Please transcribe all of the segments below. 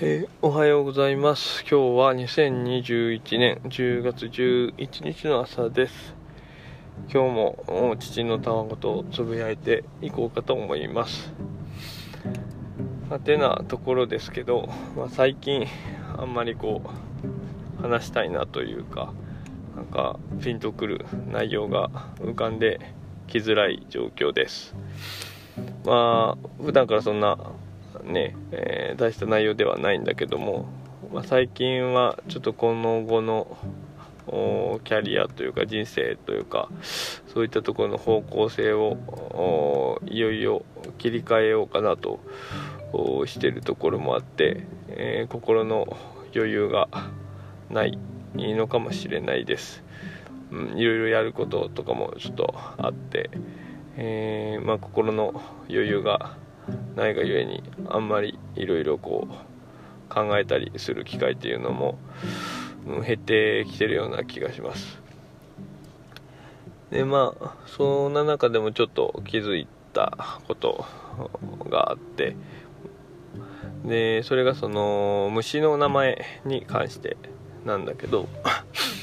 えーおはようございます。今日は2021年10月11日の朝です。今日も父の卵とつぶやいていこうかと思います。はてなところですけど、まあ、最近あんまりこう話したいなというかなんかピンとくる内容が浮かんできづらい状況です。まあ普段からそんなね、えー、大した内容ではないんだけども、まあ、最近はちょっとこの後のキャリアというか人生というかそういったところの方向性をいよいよ切り替えようかなとしてるところもあって、えー、心の余裕がないのかもしれないです、うん、いろいろやることとかもちょっとあって、えー、まあ、心の余裕がないがゆえにあんまりいろいろこう考えたりする機会っていうのも、うん、減ってきてるような気がします。でまあそんな中でもちょっと気づいたことがあってでそれがその虫の名前に関してなんだけど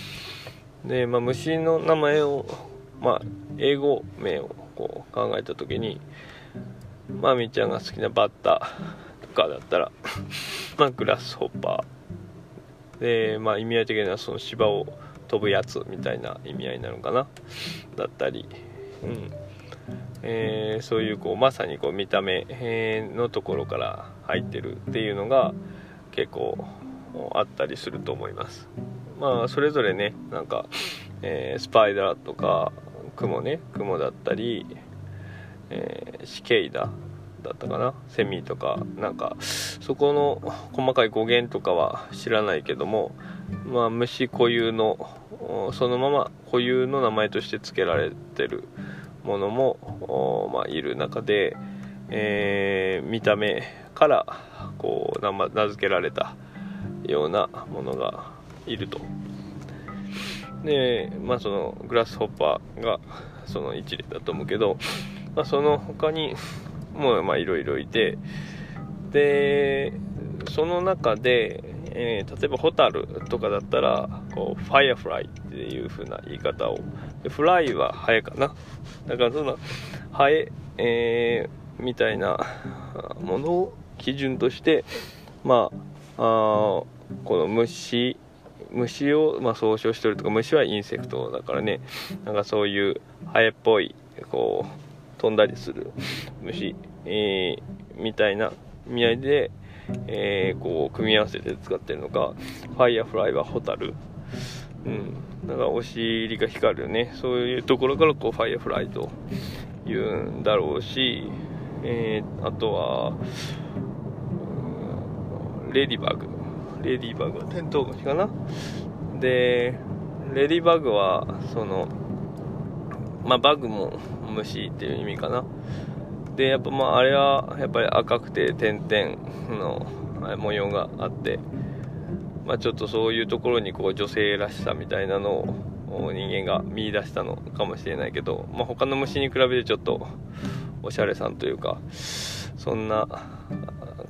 で、まあ、虫の名前を、まあ、英語名をこう考えた時にまあみーちゃんが好きなバッターとかだったら まあグラスホッパー。でまあ意味合い的にはその芝を飛ぶやつみたいな意味合いなのかな。だったり。うん。えー、そういうこうまさにこう見た目のところから入ってるっていうのが結構あったりすると思います。まあそれぞれねなんか、えー、スパイダーとか雲ね雲だったりえー、シケイダだったかな？セミとかなんかそこの細かい語源とかは知らないけどもまあ虫固有のそのまま固有の名前として付けられてるものも、まあ、いる中で、えー、見た目からこう名名付けられたようなものがいると。でまあそのグラスホッパーがその一例だと思うけどまあ、その他に もいろいろいてでその中で、えー、例えばホタルとかだったらこうファイアフライっていう風な言い方をfly はハエかな。だからそのハエ、えー、みたいなものを基準としてまああこの虫虫を、まあ、総称してるとか虫は insect だからね。なんかそういうハエっぽいこう飛んだりする虫、えー、みたいな意味合いで、えー、こう組み合わせて使ってるのかファイヤーフライはホタル。うん。だからお尻が光るよね。そういうところからこうファイヤーフライと言うんだろうし、えー、あとは ladybug。ladybug はテントウムシかな。で ladybug はそのまあ bug も虫っていう意味かな。でやっぱまああれはやっぱり赤くて点々の模様があってまあちょっとそういうところにこう女性らしさみたいなのを人間が見出したのかもしれないけど、まあ、他の虫に比べてちょっとおしゃれさんというかそんな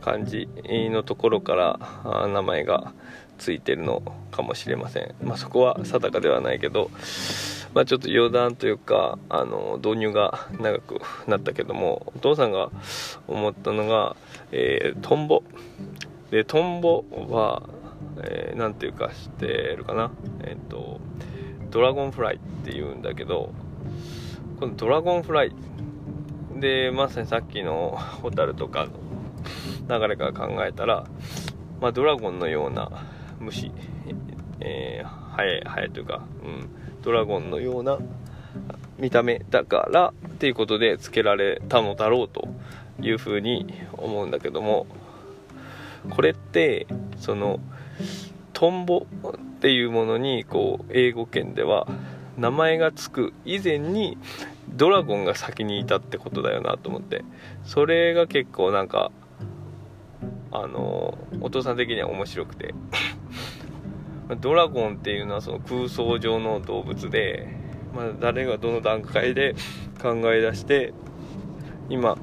感じのところから名前がついてるのかもしれません、まあ、そこは定かではないけどまあ、ちょっと余談というかあの導入が長くなったけどもお父さんが思ったのが、えー、トンボ。でトンボは何、えー、ていうか知ってるかな？えっ、ー、とドラゴンフライっていうんだけどこのドラゴンフライ。でまさにさっきのホタルとかの流れから考えたら、まあ、ドラゴンのような虫、えー、ハエハエというか、うん、ドラゴンのような見た目だからっていうことで付けられたのだろうというふうに思うんだけどもこれってそのトンボっていうものにこう英語圏では名前が付く以前にドラゴンが先にいたってことだよなと思ってそれが結構なんかあのお父さん的には面白くて。ドラゴンっていうのはその空想上の動物で、まあ、誰がどの段階で考え出して今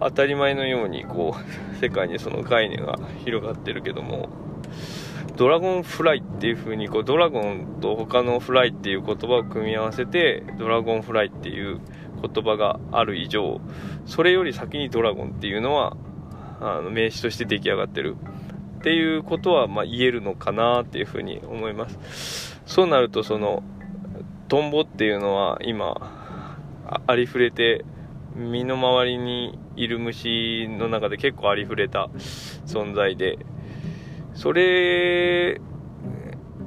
当たり前のようにこう世界にその概念が広がってるけどもドラゴンフライっていう風にこうドラゴンと他のフライっていう言葉を組み合わせてドラゴンフライっていう言葉がある以上それより先にドラゴンっていうのはあの名詞として出来上がってる。っていうことはま言えるのかなっていう風に思います。そうなるとそのトンボっていうのは今ありふれて身の回りにいる虫の中で結構ありふれた存在でそれ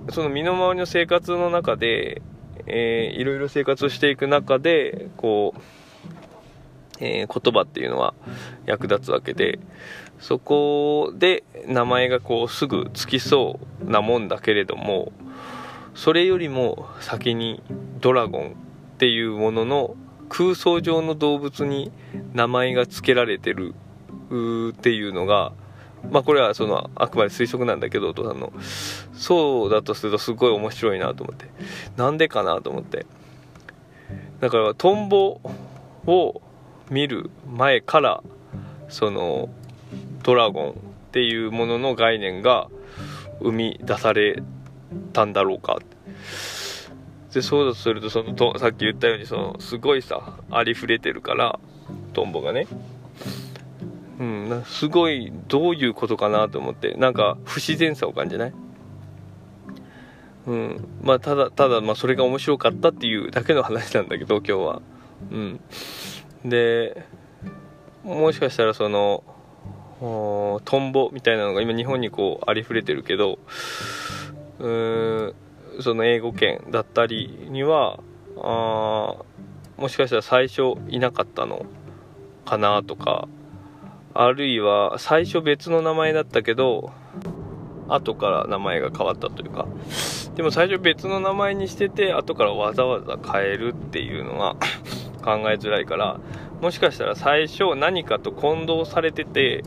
その身の回りの生活の中で、えー、いろいろ生活をしていく中でこう、えー、言葉っていうのは役立つわけでそこで名前がこうすぐつきそうなもんだけれどもそれよりも先にドラゴンっていうものの空想上の動物に名前が付けられてるっていうのがまあこれはそのあくまで推測なんだけどお父さんの。そうだとするとすごい面白いなと思って。なんでかなと思って。だからトンボを見る前からそのドラゴンっていうものの概念が生み出されたんだろうか。でそうだとするとそのとさっき言ったようにそのすごいさありふれてるからトンボがね。うんすごいどういうことかなと思って。なんか不自然さを感じない？うんまあただただまあそれが面白かったっていうだけの話なんだけど今日は。うん。でもしかしたらそのトンボみたいなのが今日本にこうありふれてるけどその英語圏だったりにはあもしかしたら最初いなかったのかなとかあるいは最初別の名前だったけど後から名前が変わったというかでも最初別の名前にしてて後からわざわざ変えるっていうのは 考えづらいからもしかしたら最初何かと混同されてて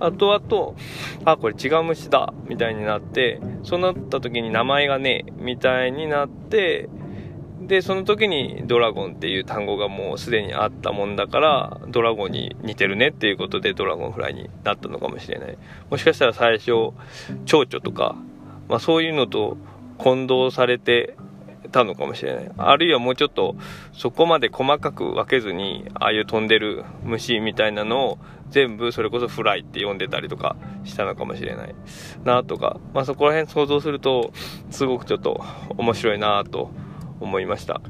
後々あこれ違う虫だみたいになってそうなった時に名前がねみたいになってでその時にドラゴンっていう単語がもうすでにあったもんだからドラゴンに似てるねっていうことでドラゴンフライになったのかもしれない。もしかしたら最初蝶々とか、まあ、そういうのと混同されてたのかもしれない。あるいはもうちょっとそこまで細かく分けずにああいう飛んでる虫みたいなのを全部それこそフライって呼んでたりとかしたのかもしれないなとか、まあ、そこら辺想像するとすごくちょっと面白いなと思いました。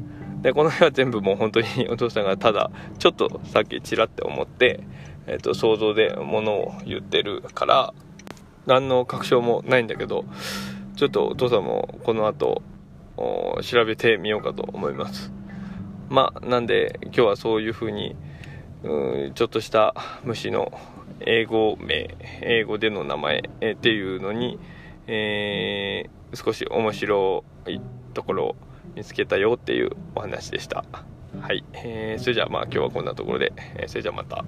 でこの辺は全部もう本当にお父さんがただちょっとさっきちらって思って、えー、と想像でものを言ってるから何の確証もないんだけどちょっとお父さんもこの後調べてみようかと思います。まあなんで今日はそういう風にうちょっとした虫の英語名英語での名前っていうのに、えー、少し面白いところを見つけたよっていうお話でした。はい、えー、それじゃあまあ今日はこんなところで、えー、それじゃあまた。